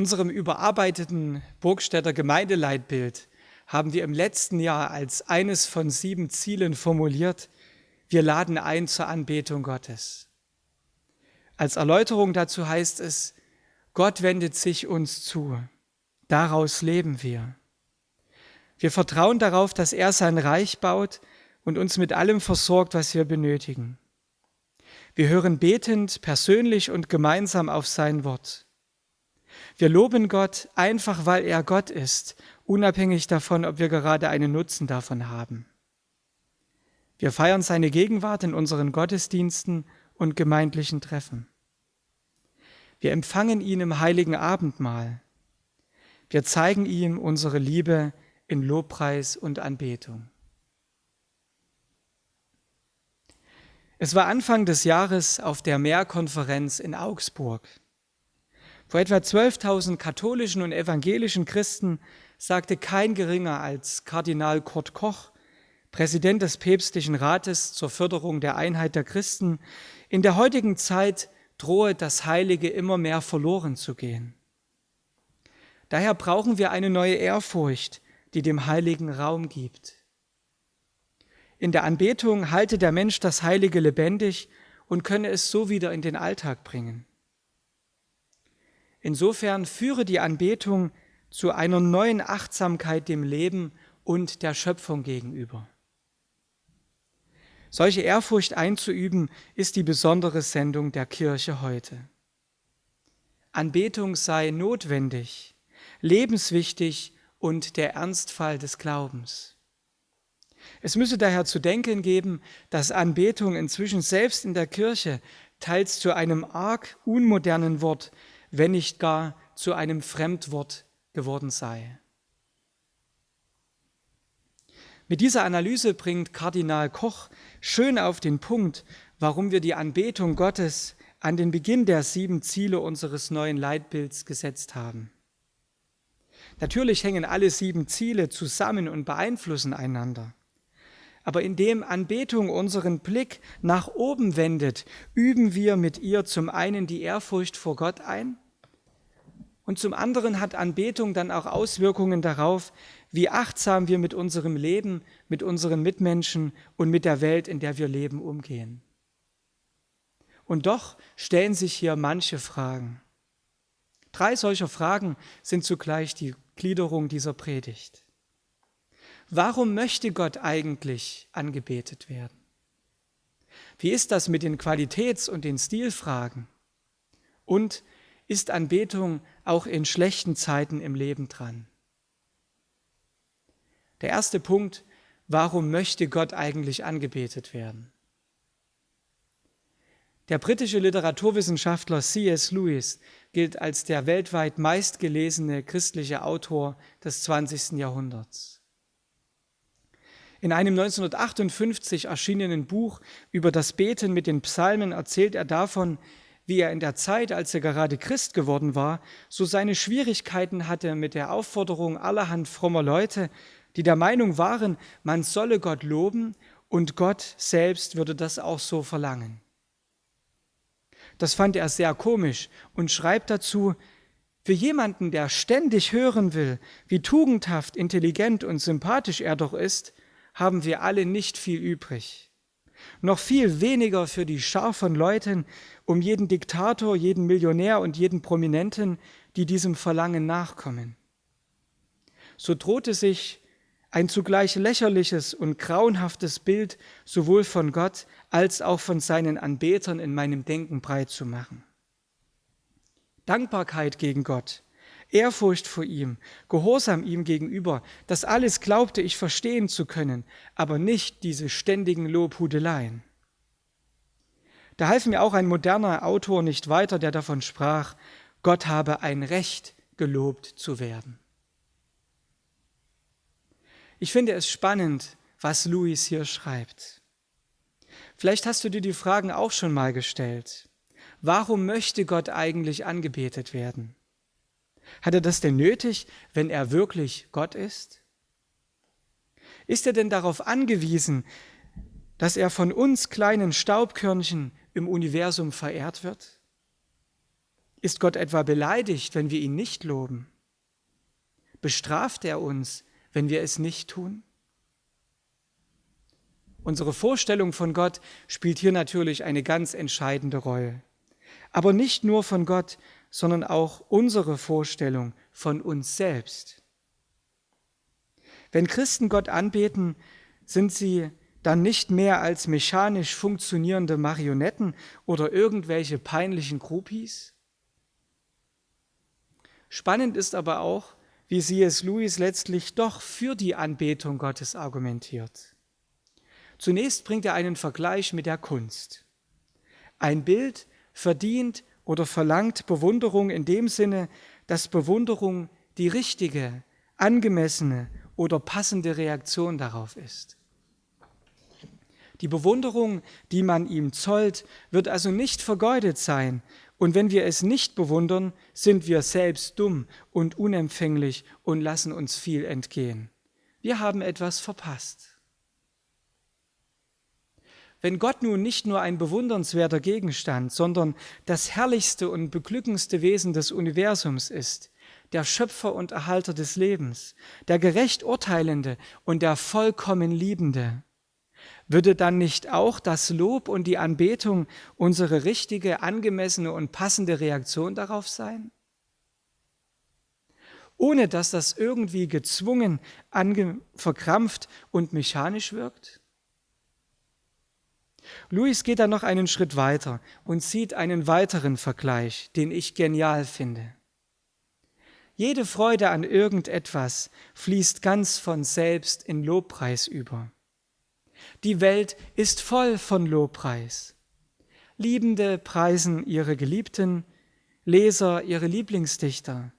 unserem überarbeiteten Burgstädter Gemeindeleitbild haben wir im letzten Jahr als eines von sieben Zielen formuliert, wir laden ein zur Anbetung Gottes. Als Erläuterung dazu heißt es, Gott wendet sich uns zu. Daraus leben wir. Wir vertrauen darauf, dass er sein Reich baut und uns mit allem versorgt, was wir benötigen. Wir hören betend, persönlich und gemeinsam auf sein Wort. Wir loben Gott einfach, weil er Gott ist, unabhängig davon, ob wir gerade einen Nutzen davon haben. Wir feiern seine Gegenwart in unseren Gottesdiensten und gemeindlichen Treffen. Wir empfangen ihn im heiligen Abendmahl. Wir zeigen ihm unsere Liebe in Lobpreis und Anbetung. Es war Anfang des Jahres auf der Mehrkonferenz in Augsburg. Vor etwa 12.000 katholischen und evangelischen Christen sagte kein geringer als Kardinal Kurt Koch, Präsident des Päpstlichen Rates zur Förderung der Einheit der Christen, in der heutigen Zeit drohe das Heilige immer mehr verloren zu gehen. Daher brauchen wir eine neue Ehrfurcht, die dem Heiligen Raum gibt. In der Anbetung halte der Mensch das Heilige lebendig und könne es so wieder in den Alltag bringen. Insofern führe die Anbetung zu einer neuen Achtsamkeit dem Leben und der Schöpfung gegenüber. Solche Ehrfurcht einzuüben, ist die besondere Sendung der Kirche heute. Anbetung sei notwendig, lebenswichtig und der Ernstfall des Glaubens. Es müsse daher zu denken geben, dass Anbetung inzwischen selbst in der Kirche teils zu einem arg unmodernen Wort wenn nicht gar zu einem Fremdwort geworden sei. Mit dieser Analyse bringt Kardinal Koch schön auf den Punkt, warum wir die Anbetung Gottes an den Beginn der sieben Ziele unseres neuen Leitbilds gesetzt haben. Natürlich hängen alle sieben Ziele zusammen und beeinflussen einander. Aber indem Anbetung unseren Blick nach oben wendet, üben wir mit ihr zum einen die Ehrfurcht vor Gott ein und zum anderen hat Anbetung dann auch Auswirkungen darauf, wie achtsam wir mit unserem Leben, mit unseren Mitmenschen und mit der Welt, in der wir leben, umgehen. Und doch stellen sich hier manche Fragen. Drei solcher Fragen sind zugleich die Gliederung dieser Predigt. Warum möchte Gott eigentlich angebetet werden? Wie ist das mit den Qualitäts- und den Stilfragen? Und ist Anbetung auch in schlechten Zeiten im Leben dran? Der erste Punkt, warum möchte Gott eigentlich angebetet werden? Der britische Literaturwissenschaftler C.S. Lewis gilt als der weltweit meistgelesene christliche Autor des 20. Jahrhunderts. In einem 1958 erschienenen Buch über das Beten mit den Psalmen erzählt er davon, wie er in der Zeit, als er gerade Christ geworden war, so seine Schwierigkeiten hatte mit der Aufforderung allerhand frommer Leute, die der Meinung waren, man solle Gott loben und Gott selbst würde das auch so verlangen. Das fand er sehr komisch und schreibt dazu, für jemanden, der ständig hören will, wie tugendhaft, intelligent und sympathisch er doch ist, haben wir alle nicht viel übrig. Noch viel weniger für die Schar von Leuten um jeden Diktator, jeden Millionär und jeden Prominenten, die diesem Verlangen nachkommen. So drohte sich ein zugleich lächerliches und grauenhaftes Bild sowohl von Gott als auch von seinen Anbetern in meinem Denken breit zu machen. Dankbarkeit gegen Gott Ehrfurcht vor ihm, Gehorsam ihm gegenüber, das alles glaubte ich verstehen zu können, aber nicht diese ständigen Lobhudeleien. Da half mir auch ein moderner Autor nicht weiter, der davon sprach, Gott habe ein Recht, gelobt zu werden. Ich finde es spannend, was Louis hier schreibt. Vielleicht hast du dir die Fragen auch schon mal gestellt. Warum möchte Gott eigentlich angebetet werden? Hat er das denn nötig, wenn er wirklich Gott ist? Ist er denn darauf angewiesen, dass er von uns kleinen Staubkörnchen im Universum verehrt wird? Ist Gott etwa beleidigt, wenn wir ihn nicht loben? Bestraft er uns, wenn wir es nicht tun? Unsere Vorstellung von Gott spielt hier natürlich eine ganz entscheidende Rolle. Aber nicht nur von Gott, sondern auch unsere Vorstellung von uns selbst. Wenn Christen Gott anbeten, sind sie dann nicht mehr als mechanisch funktionierende Marionetten oder irgendwelche peinlichen Groupies? Spannend ist aber auch, wie C.S. Lewis letztlich doch für die Anbetung Gottes argumentiert. Zunächst bringt er einen Vergleich mit der Kunst. Ein Bild verdient oder verlangt Bewunderung in dem Sinne, dass Bewunderung die richtige, angemessene oder passende Reaktion darauf ist. Die Bewunderung, die man ihm zollt, wird also nicht vergeudet sein. Und wenn wir es nicht bewundern, sind wir selbst dumm und unempfänglich und lassen uns viel entgehen. Wir haben etwas verpasst. Wenn Gott nun nicht nur ein bewundernswerter Gegenstand, sondern das herrlichste und beglückendste Wesen des Universums ist, der Schöpfer und Erhalter des Lebens, der gerecht Urteilende und der vollkommen Liebende, würde dann nicht auch das Lob und die Anbetung unsere richtige, angemessene und passende Reaktion darauf sein? Ohne dass das irgendwie gezwungen, verkrampft und mechanisch wirkt? Louis geht dann noch einen Schritt weiter und zieht einen weiteren Vergleich, den ich genial finde. Jede Freude an irgendetwas fließt ganz von selbst in Lobpreis über. Die Welt ist voll von Lobpreis. Liebende preisen ihre Geliebten, Leser ihre Lieblingsdichter,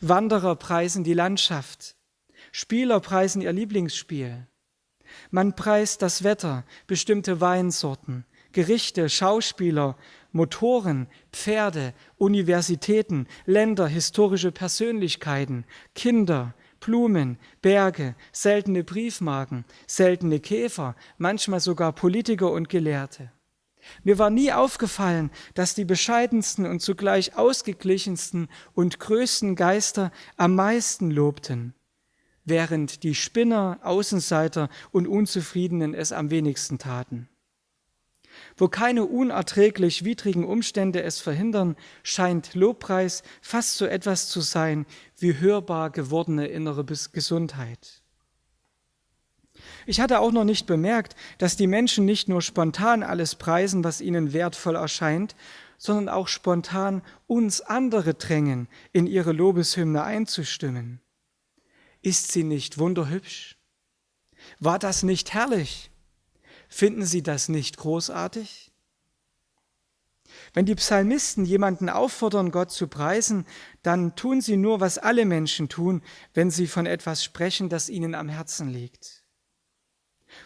Wanderer preisen die Landschaft, Spieler preisen ihr Lieblingsspiel. Man preist das Wetter, bestimmte Weinsorten, Gerichte, Schauspieler, Motoren, Pferde, Universitäten, Länder, historische Persönlichkeiten, Kinder, Blumen, Berge, seltene Briefmarken, seltene Käfer, manchmal sogar Politiker und Gelehrte. Mir war nie aufgefallen, dass die bescheidensten und zugleich ausgeglichensten und größten Geister am meisten lobten, während die Spinner, Außenseiter und Unzufriedenen es am wenigsten taten. Wo keine unerträglich widrigen Umstände es verhindern, scheint Lobpreis fast so etwas zu sein wie hörbar gewordene innere Gesundheit. Ich hatte auch noch nicht bemerkt, dass die Menschen nicht nur spontan alles preisen, was ihnen wertvoll erscheint, sondern auch spontan uns andere drängen, in ihre Lobeshymne einzustimmen. Ist sie nicht wunderhübsch? War das nicht herrlich? Finden Sie das nicht großartig? Wenn die Psalmisten jemanden auffordern, Gott zu preisen, dann tun sie nur, was alle Menschen tun, wenn sie von etwas sprechen, das ihnen am Herzen liegt.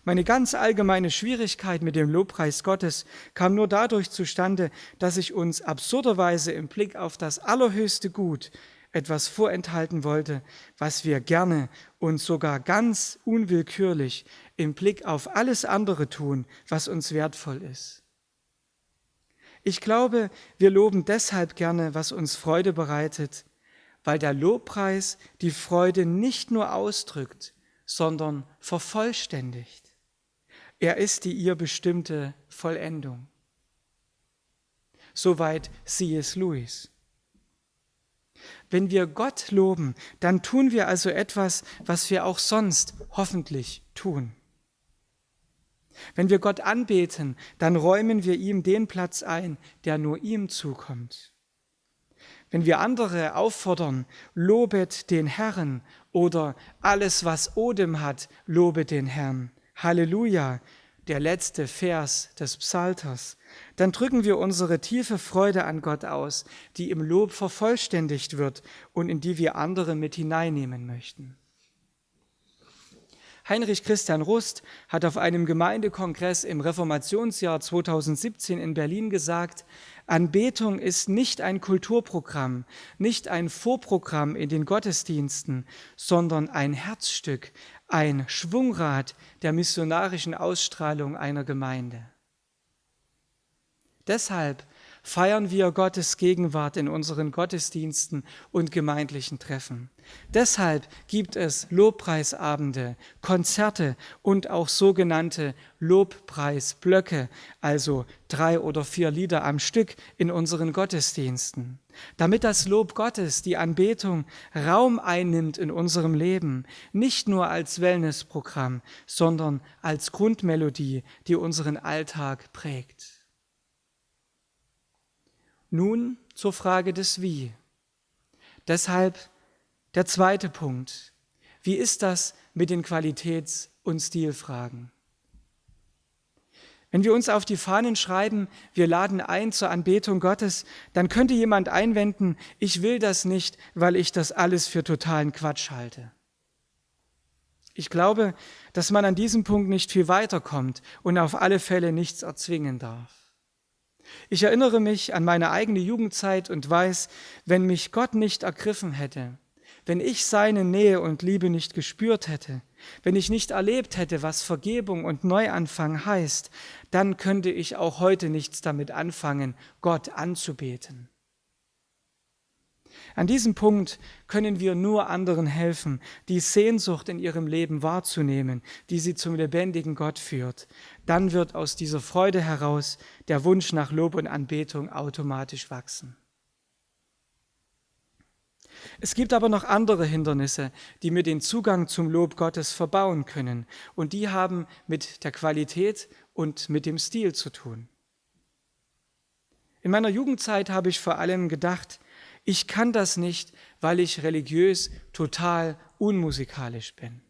Meine ganz allgemeine Schwierigkeit mit dem Lobpreis Gottes kam nur dadurch zustande, dass ich uns absurderweise im Blick auf das allerhöchste Gut etwas vorenthalten wollte, was wir gerne und sogar ganz unwillkürlich im Blick auf alles andere tun, was uns wertvoll ist. Ich glaube, wir loben deshalb gerne, was uns Freude bereitet, weil der Lobpreis die Freude nicht nur ausdrückt, sondern vervollständigt. Er ist die ihr bestimmte Vollendung. Soweit C.S. Lewis. Wenn wir Gott loben, dann tun wir also etwas, was wir auch sonst hoffentlich tun. Wenn wir Gott anbeten, dann räumen wir ihm den Platz ein, der nur ihm zukommt. Wenn wir andere auffordern, lobet den Herrn oder alles, was Odem hat, lobet den Herrn. Halleluja, der letzte Vers des Psalters, dann drücken wir unsere tiefe Freude an Gott aus, die im Lob vervollständigt wird und in die wir andere mit hineinnehmen möchten. Heinrich Christian Rust hat auf einem Gemeindekongress im Reformationsjahr 2017 in Berlin gesagt, Anbetung ist nicht ein Kulturprogramm, nicht ein Vorprogramm in den Gottesdiensten, sondern ein Herzstück, ein Schwungrad der missionarischen Ausstrahlung einer Gemeinde. Deshalb feiern wir Gottes Gegenwart in unseren Gottesdiensten und gemeindlichen Treffen. Deshalb gibt es Lobpreisabende, Konzerte und auch sogenannte Lobpreisblöcke, also drei oder vier Lieder am Stück in unseren Gottesdiensten, damit das Lob Gottes, die Anbetung Raum einnimmt in unserem Leben, nicht nur als Wellnessprogramm, sondern als Grundmelodie, die unseren Alltag prägt. Nun zur Frage des Wie. Deshalb der zweite Punkt. Wie ist das mit den Qualitäts- und Stilfragen? Wenn wir uns auf die Fahnen schreiben, wir laden ein zur Anbetung Gottes, dann könnte jemand einwenden, ich will das nicht, weil ich das alles für totalen Quatsch halte. Ich glaube, dass man an diesem Punkt nicht viel weiterkommt und auf alle Fälle nichts erzwingen darf. Ich erinnere mich an meine eigene Jugendzeit und weiß, wenn mich Gott nicht ergriffen hätte, wenn ich seine Nähe und Liebe nicht gespürt hätte, wenn ich nicht erlebt hätte, was Vergebung und Neuanfang heißt, dann könnte ich auch heute nichts damit anfangen, Gott anzubeten. An diesem Punkt können wir nur anderen helfen, die Sehnsucht in ihrem Leben wahrzunehmen, die sie zum lebendigen Gott führt. Dann wird aus dieser Freude heraus der Wunsch nach Lob und Anbetung automatisch wachsen. Es gibt aber noch andere Hindernisse, die mir den Zugang zum Lob Gottes verbauen können, und die haben mit der Qualität und mit dem Stil zu tun. In meiner Jugendzeit habe ich vor allem gedacht, ich kann das nicht, weil ich religiös total unmusikalisch bin.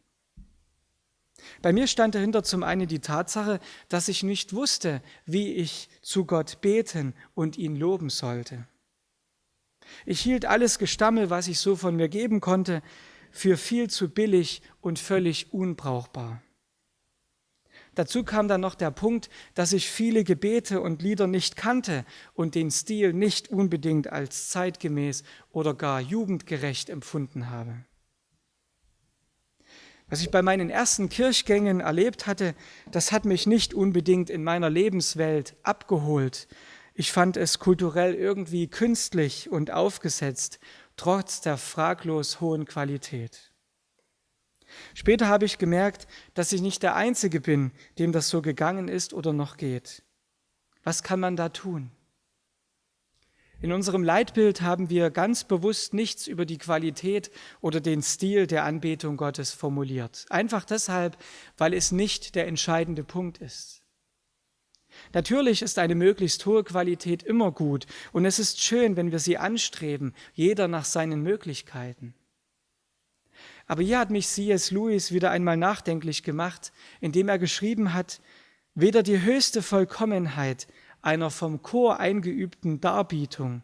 Bei mir stand dahinter zum einen die Tatsache, dass ich nicht wusste, wie ich zu Gott beten und ihn loben sollte. Ich hielt alles Gestammel, was ich so von mir geben konnte, für viel zu billig und völlig unbrauchbar. Dazu kam dann noch der Punkt, dass ich viele Gebete und Lieder nicht kannte und den Stil nicht unbedingt als zeitgemäß oder gar jugendgerecht empfunden habe. Was ich bei meinen ersten Kirchgängen erlebt hatte, das hat mich nicht unbedingt in meiner Lebenswelt abgeholt. Ich fand es kulturell irgendwie künstlich und aufgesetzt, trotz der fraglos hohen Qualität. Später habe ich gemerkt, dass ich nicht der Einzige bin, dem das so gegangen ist oder noch geht. Was kann man da tun? In unserem Leitbild haben wir ganz bewusst nichts über die Qualität oder den Stil der Anbetung Gottes formuliert. Einfach deshalb, weil es nicht der entscheidende Punkt ist. Natürlich ist eine möglichst hohe Qualität immer gut und es ist schön, wenn wir sie anstreben, jeder nach seinen Möglichkeiten. Aber hier hat mich C.S. Lewis wieder einmal nachdenklich gemacht, indem er geschrieben hat, weder die höchste Vollkommenheit einer vom Chor eingeübten Darbietung,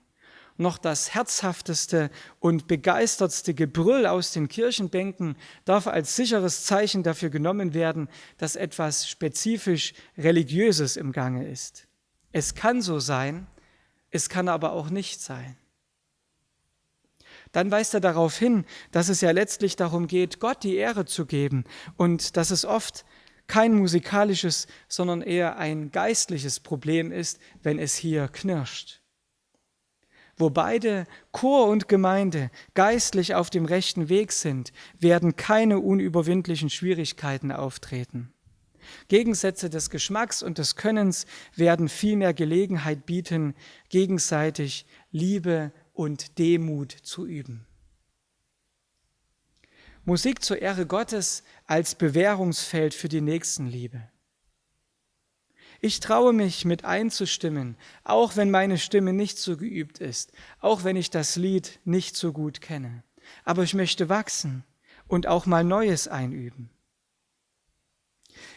noch das herzhafteste und begeistertste Gebrüll aus den Kirchenbänken darf als sicheres Zeichen dafür genommen werden, dass etwas spezifisch Religiöses im Gange ist. Es kann so sein, es kann aber auch nicht sein dann weist er darauf hin, dass es ja letztlich darum geht, Gott die Ehre zu geben und dass es oft kein musikalisches, sondern eher ein geistliches Problem ist, wenn es hier knirscht. Wo beide Chor und Gemeinde geistlich auf dem rechten Weg sind, werden keine unüberwindlichen Schwierigkeiten auftreten. Gegensätze des Geschmacks und des Könnens werden vielmehr Gelegenheit bieten, gegenseitig Liebe und Demut zu üben. Musik zur Ehre Gottes als Bewährungsfeld für die Nächstenliebe. Ich traue mich mit einzustimmen, auch wenn meine Stimme nicht so geübt ist, auch wenn ich das Lied nicht so gut kenne. Aber ich möchte wachsen und auch mal Neues einüben.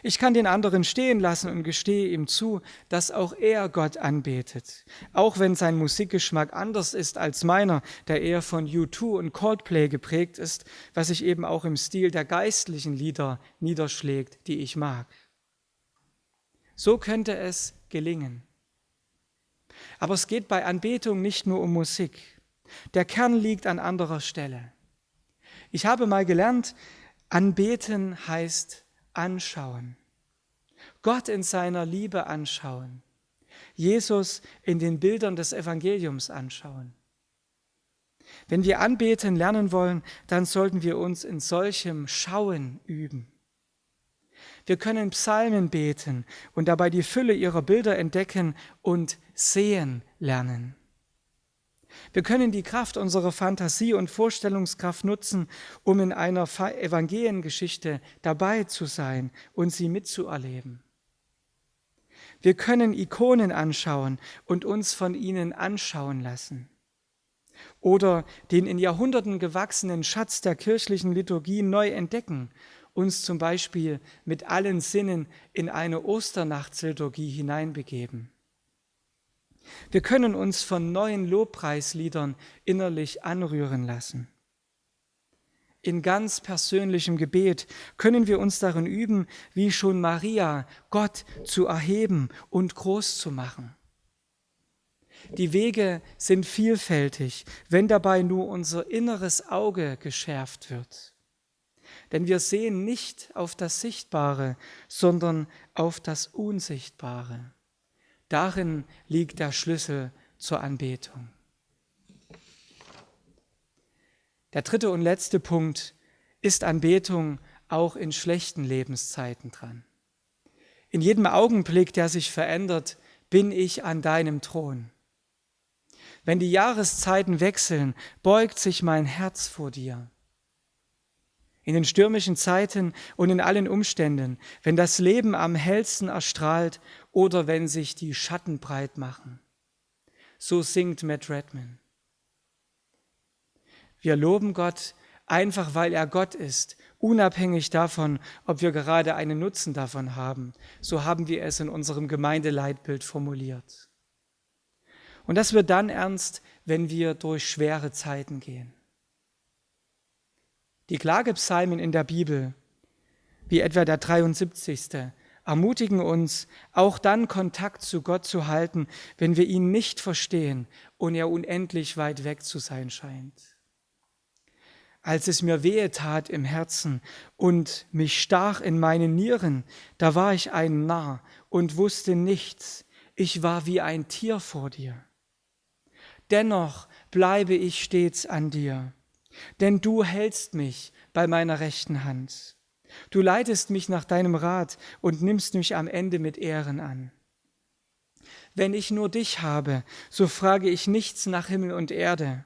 Ich kann den anderen stehen lassen und gestehe ihm zu, dass auch er Gott anbetet, auch wenn sein Musikgeschmack anders ist als meiner, der eher von U2 und Coldplay geprägt ist, was sich eben auch im Stil der geistlichen Lieder niederschlägt, die ich mag. So könnte es gelingen. Aber es geht bei Anbetung nicht nur um Musik. Der Kern liegt an anderer Stelle. Ich habe mal gelernt, anbeten heißt anschauen. Gott in seiner Liebe anschauen. Jesus in den Bildern des Evangeliums anschauen. Wenn wir anbeten lernen wollen, dann sollten wir uns in solchem Schauen üben. Wir können Psalmen beten und dabei die Fülle ihrer Bilder entdecken und sehen lernen. Wir können die Kraft unserer Fantasie und Vorstellungskraft nutzen, um in einer Evangeliengeschichte dabei zu sein und sie mitzuerleben. Wir können Ikonen anschauen und uns von ihnen anschauen lassen. Oder den in Jahrhunderten gewachsenen Schatz der kirchlichen Liturgie neu entdecken, uns zum Beispiel mit allen Sinnen in eine Osternachtsliturgie hineinbegeben. Wir können uns von neuen Lobpreisliedern innerlich anrühren lassen. In ganz persönlichem Gebet können wir uns darin üben, wie schon Maria, Gott zu erheben und groß zu machen. Die Wege sind vielfältig, wenn dabei nur unser inneres Auge geschärft wird. Denn wir sehen nicht auf das Sichtbare, sondern auf das Unsichtbare. Darin liegt der Schlüssel zur Anbetung. Der dritte und letzte Punkt ist Anbetung auch in schlechten Lebenszeiten dran. In jedem Augenblick, der sich verändert, bin ich an deinem Thron. Wenn die Jahreszeiten wechseln, beugt sich mein Herz vor dir. In den stürmischen Zeiten und in allen Umständen, wenn das Leben am hellsten erstrahlt oder wenn sich die Schatten breit machen. So singt Matt Redman. Wir loben Gott einfach, weil er Gott ist, unabhängig davon, ob wir gerade einen Nutzen davon haben. So haben wir es in unserem Gemeindeleitbild formuliert. Und das wird dann ernst, wenn wir durch schwere Zeiten gehen. Die Klagepsalmen in der Bibel, wie etwa der 73., ermutigen uns, auch dann Kontakt zu Gott zu halten, wenn wir ihn nicht verstehen und er unendlich weit weg zu sein scheint. Als es mir wehe tat im Herzen und mich stach in meinen Nieren, da war ich ein Narr und wusste nichts, ich war wie ein Tier vor dir. Dennoch bleibe ich stets an dir denn du hältst mich bei meiner rechten Hand. Du leitest mich nach deinem Rat und nimmst mich am Ende mit Ehren an. Wenn ich nur dich habe, so frage ich nichts nach Himmel und Erde.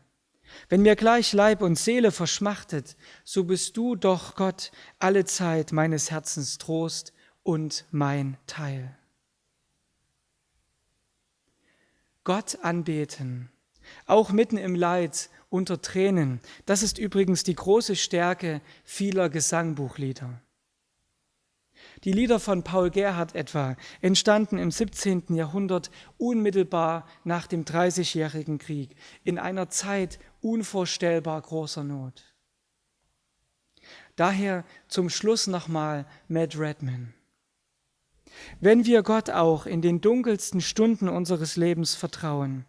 Wenn mir gleich Leib und Seele verschmachtet, so bist du doch Gott alle Zeit meines Herzens Trost und mein Teil. Gott anbeten, auch mitten im Leid unter Tränen. Das ist übrigens die große Stärke vieler Gesangbuchlieder. Die Lieder von Paul Gerhardt etwa entstanden im 17. Jahrhundert unmittelbar nach dem Dreißigjährigen Krieg, in einer Zeit unvorstellbar großer Not. Daher zum Schluss nochmal Matt Redman. Wenn wir Gott auch in den dunkelsten Stunden unseres Lebens vertrauen,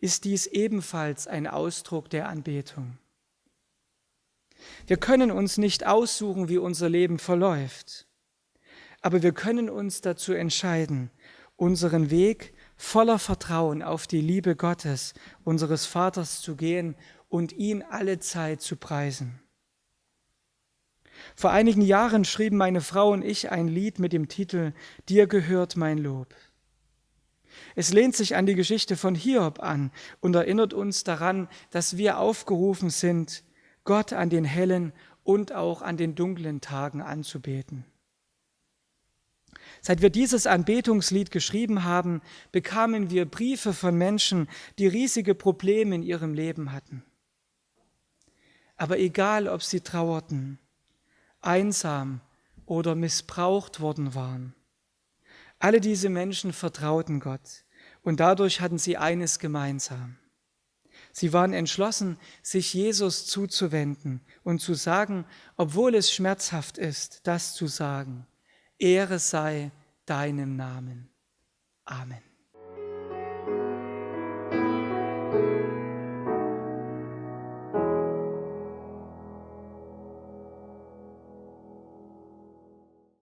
ist dies ebenfalls ein Ausdruck der Anbetung. Wir können uns nicht aussuchen, wie unser Leben verläuft, aber wir können uns dazu entscheiden, unseren Weg voller Vertrauen auf die Liebe Gottes, unseres Vaters zu gehen und ihn alle Zeit zu preisen. Vor einigen Jahren schrieben meine Frau und ich ein Lied mit dem Titel Dir gehört mein Lob. Es lehnt sich an die Geschichte von Hiob an und erinnert uns daran, dass wir aufgerufen sind, Gott an den hellen und auch an den dunklen Tagen anzubeten. Seit wir dieses Anbetungslied geschrieben haben, bekamen wir Briefe von Menschen, die riesige Probleme in ihrem Leben hatten. Aber egal, ob sie trauerten, einsam oder missbraucht worden waren, alle diese Menschen vertrauten Gott und dadurch hatten sie eines gemeinsam. Sie waren entschlossen, sich Jesus zuzuwenden und zu sagen, obwohl es schmerzhaft ist, das zu sagen, Ehre sei deinem Namen. Amen.